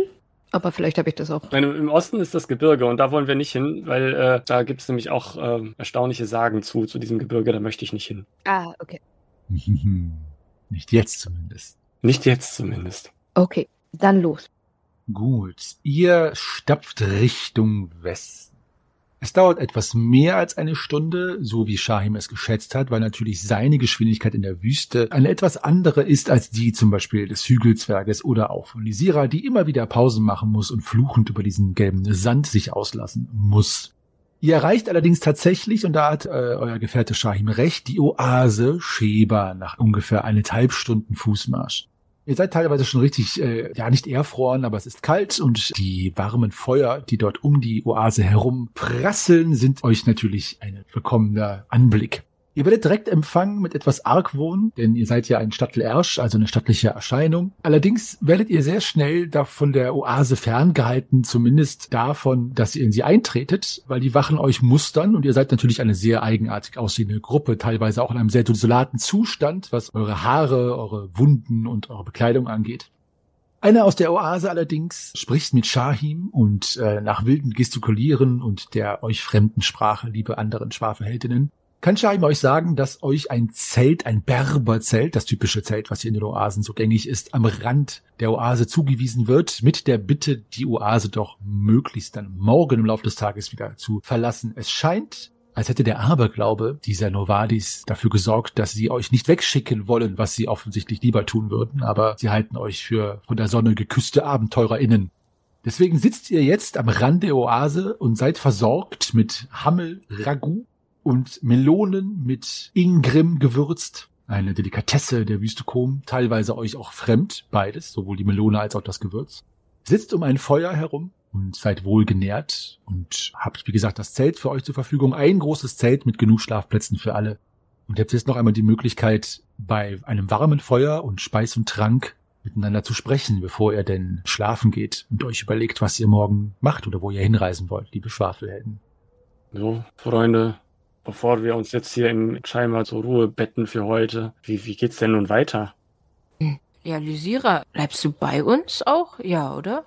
Aber vielleicht habe ich das auch. Nein, Im Osten ist das Gebirge und da wollen wir nicht hin, weil äh, da gibt es nämlich auch äh, erstaunliche Sagen zu, zu diesem Gebirge, da möchte ich nicht hin. Ah, okay. Nicht jetzt zumindest. Nicht jetzt zumindest. Okay, dann los. Gut, ihr stapft Richtung Westen. Es dauert etwas mehr als eine Stunde, so wie Shahim es geschätzt hat, weil natürlich seine Geschwindigkeit in der Wüste eine etwas andere ist als die zum Beispiel des Hügelzwerges oder auch von Lisira, die immer wieder Pausen machen muss und fluchend über diesen gelben Sand sich auslassen muss. Ihr erreicht allerdings tatsächlich, und da hat äh, euer Gefährte Shahim recht, die Oase Sheba nach ungefähr eineinhalb Stunden Fußmarsch. Ihr seid teilweise schon richtig, äh, ja nicht erfroren, aber es ist kalt und die warmen Feuer, die dort um die Oase herum prasseln, sind euch natürlich ein willkommener Anblick. Ihr werdet direkt empfangen mit etwas Argwohn, denn ihr seid ja ein Stadtel-Ersch, also eine stattliche Erscheinung. Allerdings werdet ihr sehr schnell da von der Oase ferngehalten, zumindest davon, dass ihr in sie eintretet, weil die Wachen euch mustern und ihr seid natürlich eine sehr eigenartig aussehende Gruppe, teilweise auch in einem sehr desolaten Zustand, was eure Haare, eure Wunden und eure Bekleidung angeht. Einer aus der Oase allerdings spricht mit Shahim und äh, nach wildem Gestikulieren und der euch fremden Sprache, liebe anderen Schwafelheldinnen, kann Shahim euch sagen, dass euch ein Zelt, ein Berberzelt, das typische Zelt, was hier in den Oasen so gängig ist, am Rand der Oase zugewiesen wird, mit der Bitte, die Oase doch möglichst dann morgen im Laufe des Tages wieder zu verlassen. Es scheint, als hätte der Aberglaube dieser Novadis dafür gesorgt, dass sie euch nicht wegschicken wollen, was sie offensichtlich lieber tun würden, aber sie halten euch für von der Sonne geküsste AbenteurerInnen. Deswegen sitzt ihr jetzt am Rand der Oase und seid versorgt mit Hammel, Ragout und Melonen mit Ingrim gewürzt. Eine Delikatesse der Wüste Kom, teilweise euch auch fremd, beides, sowohl die Melone als auch das Gewürz. Sitzt um ein Feuer herum und seid wohl genährt und habt, wie gesagt, das Zelt für euch zur Verfügung. Ein großes Zelt mit genug Schlafplätzen für alle. Und habt jetzt noch einmal die Möglichkeit, bei einem warmen Feuer und Speis und Trank miteinander zu sprechen, bevor ihr denn schlafen geht und euch überlegt, was ihr morgen macht oder wo ihr hinreisen wollt, liebe Schwafelhelden. So, Freunde, bevor wir uns jetzt hier im scheinbar zur Ruhe betten für heute, wie, wie geht's denn nun weiter? Ja, Lysira, bleibst du bei uns auch? Ja, oder?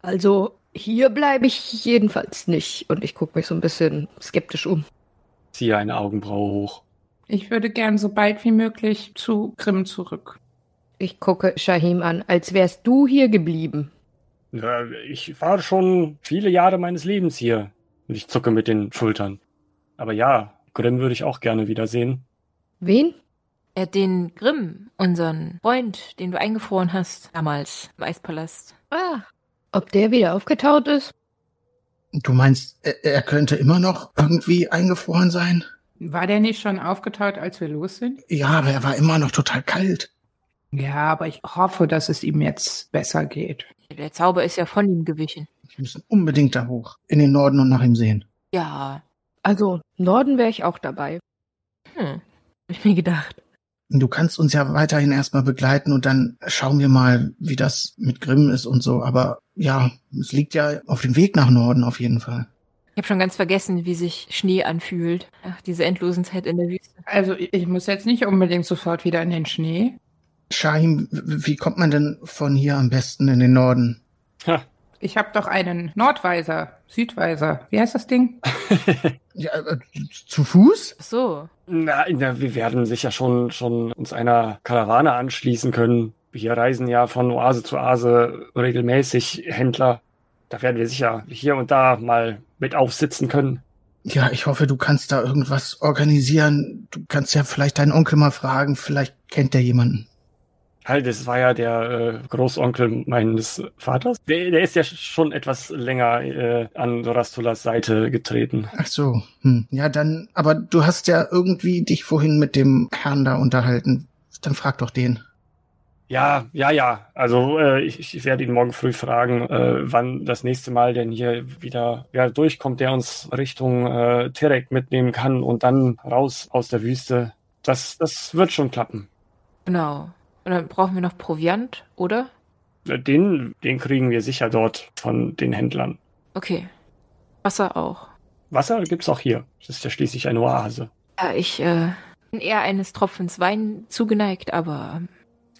Also, hier bleibe ich jedenfalls nicht. Und ich gucke mich so ein bisschen skeptisch um. Ziehe eine Augenbraue hoch. Ich würde gern so bald wie möglich zu Grimm zurück. Ich gucke Shahim an, als wärst du hier geblieben. Ja, ich war schon viele Jahre meines Lebens hier. Und ich zucke mit den Schultern. Aber ja, Grimm würde ich auch gerne wiedersehen. Wen? Äh, den Grimm, unseren Freund, den du eingefroren hast, damals im Eispalast. Ah, ob der wieder aufgetaut ist? Du meinst, er, er könnte immer noch irgendwie eingefroren sein? War der nicht schon aufgetaut, als wir los sind? Ja, aber er war immer noch total kalt. Ja, aber ich hoffe, dass es ihm jetzt besser geht. Der Zauber ist ja von ihm gewichen. Wir müssen unbedingt da hoch, in den Norden und nach ihm sehen. Ja, Also, Norden wäre ich auch dabei. hm, hab ich mir gedacht. Du kannst uns ja weiterhin erstmal begleiten und dann schauen wir mal, wie das mit Grimm ist und so. Aber ja, es liegt ja auf dem Weg nach Norden auf jeden Fall. Ich habe schon ganz vergessen, wie sich Schnee anfühlt. Ach, diese endlosen Zeit in der Wüste. Also ich muss jetzt nicht unbedingt sofort wieder in den Schnee. Shahim, wie kommt man denn von hier am besten in den Norden? Ha, Ich habe doch einen Nordweiser, Südweiser. Wie heißt das Ding? Ja, äh, zu Fuß? Ach so. na, na, wir werden sicher schon, schon uns einer Karawane anschließen können. Hier reisen ja von Oase zu Oase regelmäßig Händler. Da werden wir sicher hier und da mal mit aufsitzen können. Ja, ich hoffe, du kannst da irgendwas organisieren. Du kannst ja vielleicht deinen Onkel mal fragen. Vielleicht kennt der jemanden. Halt, das war ja der äh, Großonkel meines Vaters. Der, der ist ja schon etwas länger äh, an Dorastulas Seite getreten. Ach so. Hm. Ja, dann, aber du hast ja irgendwie dich vorhin mit dem Herrn da unterhalten. Dann frag doch den. Ja, ja, ja. Also äh, ich, ich werde ihn morgen früh fragen, äh, wann das nächste Mal denn hier wieder ja, durchkommt, der uns Richtung äh, Terek mitnehmen kann und dann raus aus der Wüste. Das, das wird schon klappen. Genau. Und dann brauchen wir noch Proviant, oder? Den, den kriegen wir sicher dort von den Händlern. Okay. Wasser auch. Wasser gibt's auch hier. Das ist ja schließlich eine Oase. Ja, ich äh, bin eher eines Tropfens Wein zugeneigt, aber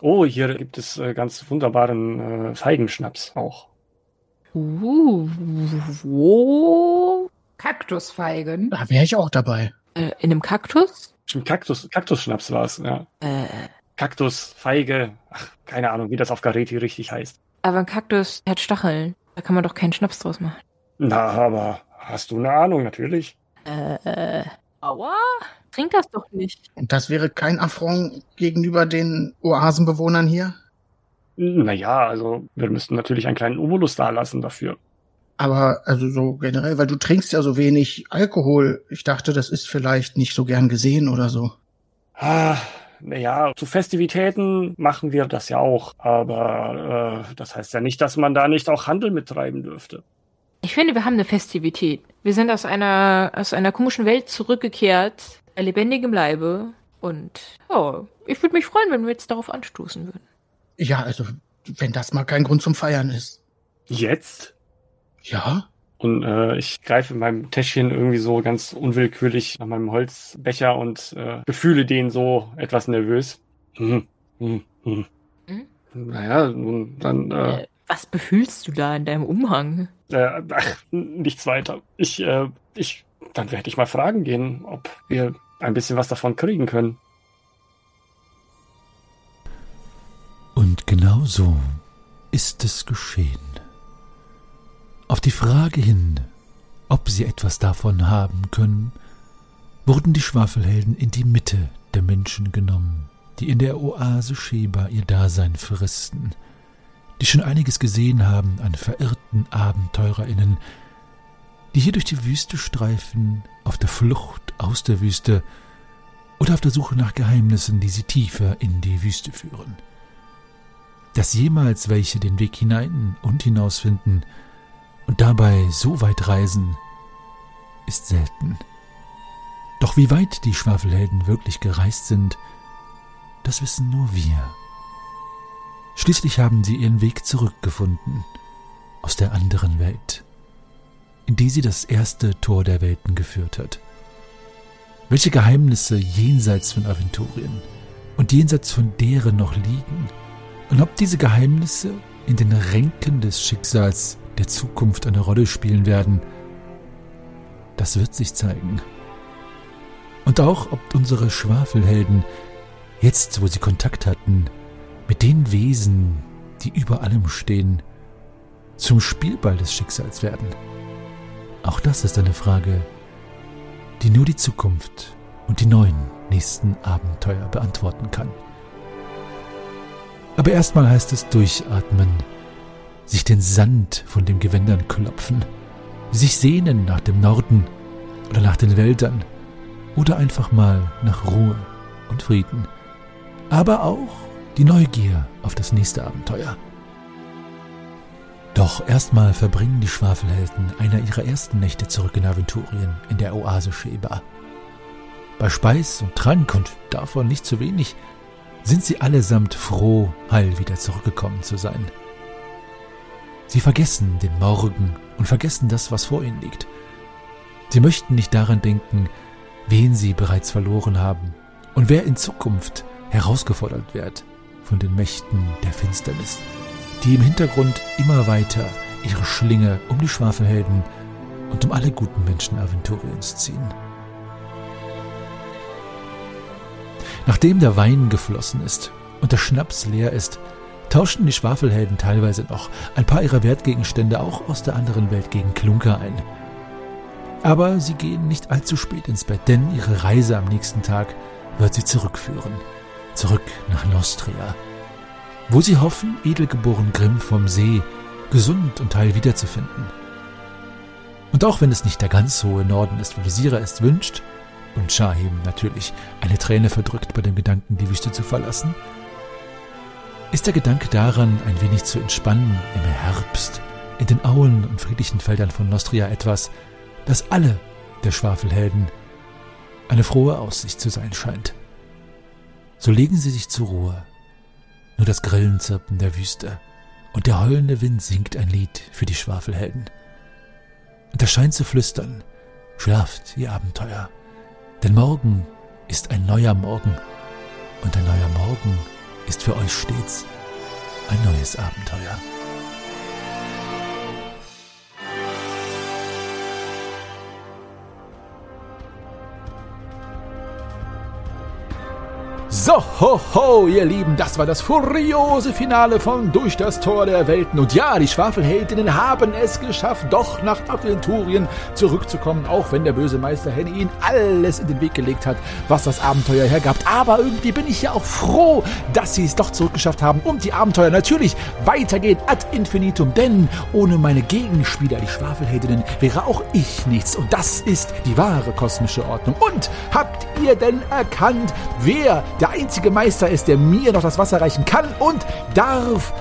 Oh, hier gibt es äh, ganz wunderbaren äh, Feigenschnaps auch. uh, wo? Kaktusfeigen. Da wäre ich auch dabei. Äh, in einem Kaktus? Stimmt, Kaktus, Kaktusschnaps war's, ja. Äh, Kaktus, Feige, ach, keine Ahnung, wie das auf Gareti richtig heißt. aber ein Kaktus hat Stacheln. Da kann man doch keinen Schnaps draus machen. Na, aber hast du eine Ahnung, natürlich. Äh, aua? Trink das doch nicht. Und das wäre kein Affront gegenüber den Oasenbewohnern hier? Naja, also wir müssten natürlich einen kleinen Obolus dalassen dafür. Aber also so generell, weil du trinkst ja so wenig Alkohol. Ich dachte, das ist vielleicht nicht so gern gesehen oder so. Ah, naja, zu Festivitäten machen wir das ja auch, aber äh, das heißt ja nicht, dass man da nicht auch Handel mittreiben dürfte. Ich finde, wir haben eine Festivität. Wir sind aus einer, aus einer komischen Welt zurückgekehrt, lebendigem Leibe. Und ja, ich würde mich freuen, wenn wir jetzt darauf anstoßen würden. Ja, also wenn das mal kein Grund zum Feiern ist. Jetzt? Ja? Und äh, ich greife in meinem Täschchen irgendwie so ganz unwillkürlich nach meinem Holzbecher und äh, befühle den so etwas nervös. Hm, hm, hm. Hm? Naja, nun dann äh, Äh, was befühlst du da in deinem Umhang? äh, ach, nichts weiter. Ich, äh, ich, dann werde ich mal fragen gehen, ob wir ein bisschen was davon kriegen können. Und genau so ist es geschehen. Auf die Frage hin, ob sie etwas davon haben können, wurden die Schwafelhelden in die Mitte der Menschen genommen, die in der Oase Sheba ihr Dasein fristen, die schon einiges gesehen haben an verirrten AbenteurerInnen, die hier durch die Wüste streifen, auf der Flucht aus der Wüste oder auf der Suche nach Geheimnissen, die sie tiefer in die Wüste führen. Dass jemals welche den Weg hinein und hinausfinden und dabei so weit reisen, ist selten. Doch wie weit die Schwafelhelden wirklich gereist sind, das wissen nur wir. Schließlich haben sie ihren Weg zurückgefunden aus der anderen Welt in die sie das erste Tor der Welten geführt hat. Welche Geheimnisse jenseits von Aventurien und jenseits von deren noch liegen und ob diese Geheimnisse in den Ränken des Schicksals der Zukunft eine Rolle spielen werden, das wird sich zeigen. Und auch ob unsere Schwafelhelden, jetzt wo sie Kontakt hatten, mit den Wesen, die über allem stehen, zum Spielball des Schicksals werden. Auch das ist eine Frage, die nur die Zukunft und die neuen nächsten Abenteuer beantworten kann. Aber erstmal heißt es durchatmen, sich den Sand von den Gewändern klopfen, sich sehnen nach dem Norden oder nach den Wäldern oder einfach mal nach Ruhe und Frieden. Aber auch die Neugier auf das nächste Abenteuer. Doch erstmal verbringen die Schwafelhelden einer ihrer ersten Nächte zurück in Aventurien in der Oase Sheba. Bei Speis und Trank und davon nicht zu wenig sind sie allesamt froh, heil wieder zurückgekommen zu sein. Sie vergessen den Morgen und vergessen das, was vor ihnen liegt. Sie möchten nicht daran denken, wen sie bereits verloren haben und wer in Zukunft herausgefordert wird von den Mächten der Finsternis die im Hintergrund immer weiter ihre Schlinge um die Schwafelhelden und um alle guten Menschen Aventuriens ziehen. Nachdem der Wein geflossen ist und der Schnaps leer ist, tauschen die Schwafelhelden teilweise noch ein paar ihrer Wertgegenstände auch aus der anderen Welt gegen Klunker ein. Aber sie gehen nicht allzu spät ins Bett, denn ihre Reise am nächsten Tag wird sie zurückführen. Zurück nach Nostria, wo sie hoffen, edelgeboren Grimm vom See gesund und heil wiederzufinden. Und auch wenn es nicht der ganz hohe Norden ist, wie Visira es wünscht, und Shahim natürlich eine Träne verdrückt bei dem Gedanken, die Wüste zu verlassen, ist der Gedanke daran, ein wenig zu entspannen im Herbst, in den Auen und friedlichen Feldern von Nostria etwas, das alle der Schwafelhelden eine frohe Aussicht zu sein scheint. So legen sie sich zur Ruhe nur das Grillenzirpen der Wüste und der heulende Wind singt ein Lied für die Schwafelhelden. Und er scheint zu flüstern, schlaft, ihr Abenteuer, denn morgen ist ein neuer Morgen und ein neuer Morgen ist für euch stets ein neues Abenteuer. So, ho, ho, ihr Lieben, das war das furiose Finale von Durch das Tor der Welten. Und ja, die Schwafelheldinnen haben es geschafft, doch nach Aventurien zurückzukommen, auch wenn der böse Meister Henny ihnen alles in den Weg gelegt hat, was das Abenteuer hergab. Aber irgendwie bin ich ja auch froh, dass sie es doch zurückgeschafft haben und die Abenteuer natürlich weitergehen ad infinitum. Denn ohne meine Gegenspieler, die Schwafelheldinnen, wäre auch ich nichts. Und das ist die wahre kosmische Ordnung. Und habt ihr denn erkannt, wer der einzige Meister ist, der mir noch das Wasser reichen kann und darf.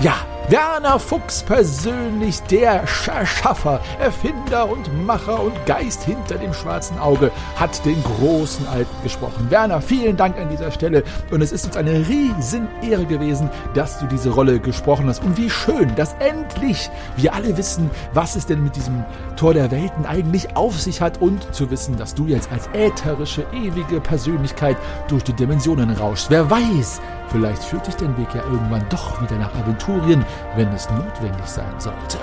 Ja, Werner Fuchs persönlich, der Erschaffer, Erfinder und Macher und Geist hinter dem schwarzen Auge, hat den großen Alten gesprochen. Werner, vielen Dank an dieser Stelle und es ist uns eine Riesenehre gewesen, dass du diese Rolle gesprochen hast. Und wie schön, dass endlich wir alle wissen, was es denn mit diesem Tor der Welten eigentlich auf sich hat und zu wissen, dass du jetzt als ätherische, ewige Persönlichkeit durch die Dimensionen rauschst. Wer weiß, vielleicht führt dich dein Weg ja irgendwann doch wieder nach Aventurien wenn es notwendig sein sollte.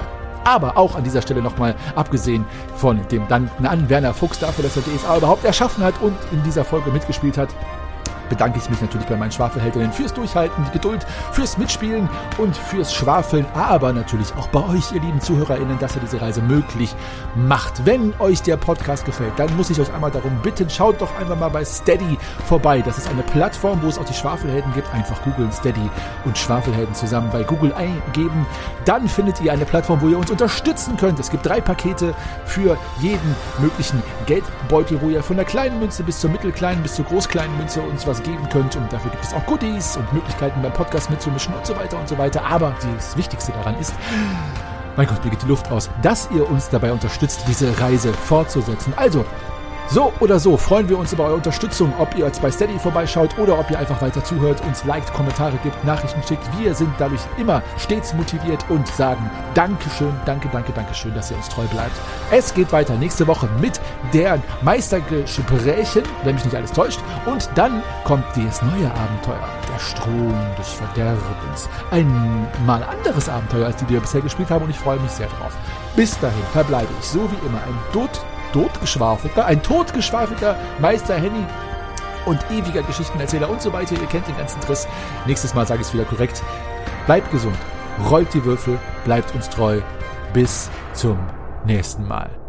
Aber auch an dieser Stelle nochmal, abgesehen von dem Danken an Werner Fuchs dafür, dass er DSA überhaupt erschaffen hat und in dieser Folge mitgespielt hat, bedanke ich mich natürlich bei meinen Schwafelheldinnen fürs Durchhalten, die Geduld, fürs Mitspielen und fürs Schwafeln, aber natürlich auch bei euch, ihr lieben ZuhörerInnen, dass ihr diese Reise möglich macht. Wenn euch der Podcast gefällt, dann muss ich euch einmal darum bitten, schaut doch einfach mal bei Steady vorbei. Das ist eine Plattform, wo es auch die Schwafelhelden gibt. Einfach googeln Steady und Schwafelhelden zusammen bei Google eingeben. Dann findet ihr eine Plattform, wo ihr uns unterstützen könnt. Es gibt drei Pakete für jeden möglichen Geldbeutel, wo ihr von der kleinen Münze bis zur mittelkleinen bis zur großkleinen Münze uns was geben könnt. Und dafür gibt es auch Goodies und Möglichkeiten beim Podcast mitzumischen und so weiter und so weiter. Aber das Wichtigste daran ist, mein Gott, mir geht die Luft aus, dass ihr uns dabei unterstützt, diese Reise fortzusetzen. Also, so oder so freuen wir uns über eure Unterstützung, ob ihr jetzt bei Steady vorbeischaut oder ob ihr einfach weiter zuhört, uns liked, Kommentare gibt, Nachrichten schickt. Wir sind dadurch immer stets motiviert und sagen Dankeschön, danke, danke, Dankeschön, dass ihr uns treu bleibt. Es geht weiter nächste Woche mit der Meistergesprächen, wenn mich nicht alles täuscht. Und dann kommt das neue Abenteuer, der Strom des Verderbens. Ein mal anderes Abenteuer, als die, die wir bisher gespielt haben und ich freue mich sehr drauf. Bis dahin verbleibe ich so wie immer ein Dot totgeschwafelter, ein totgeschwafelter Meister Henny und ewiger Geschichtenerzähler und so weiter. Ihr kennt den ganzen Triss. Nächstes Mal sage ich es wieder korrekt. Bleibt gesund, rollt die Würfel, bleibt uns treu. Bis zum nächsten Mal.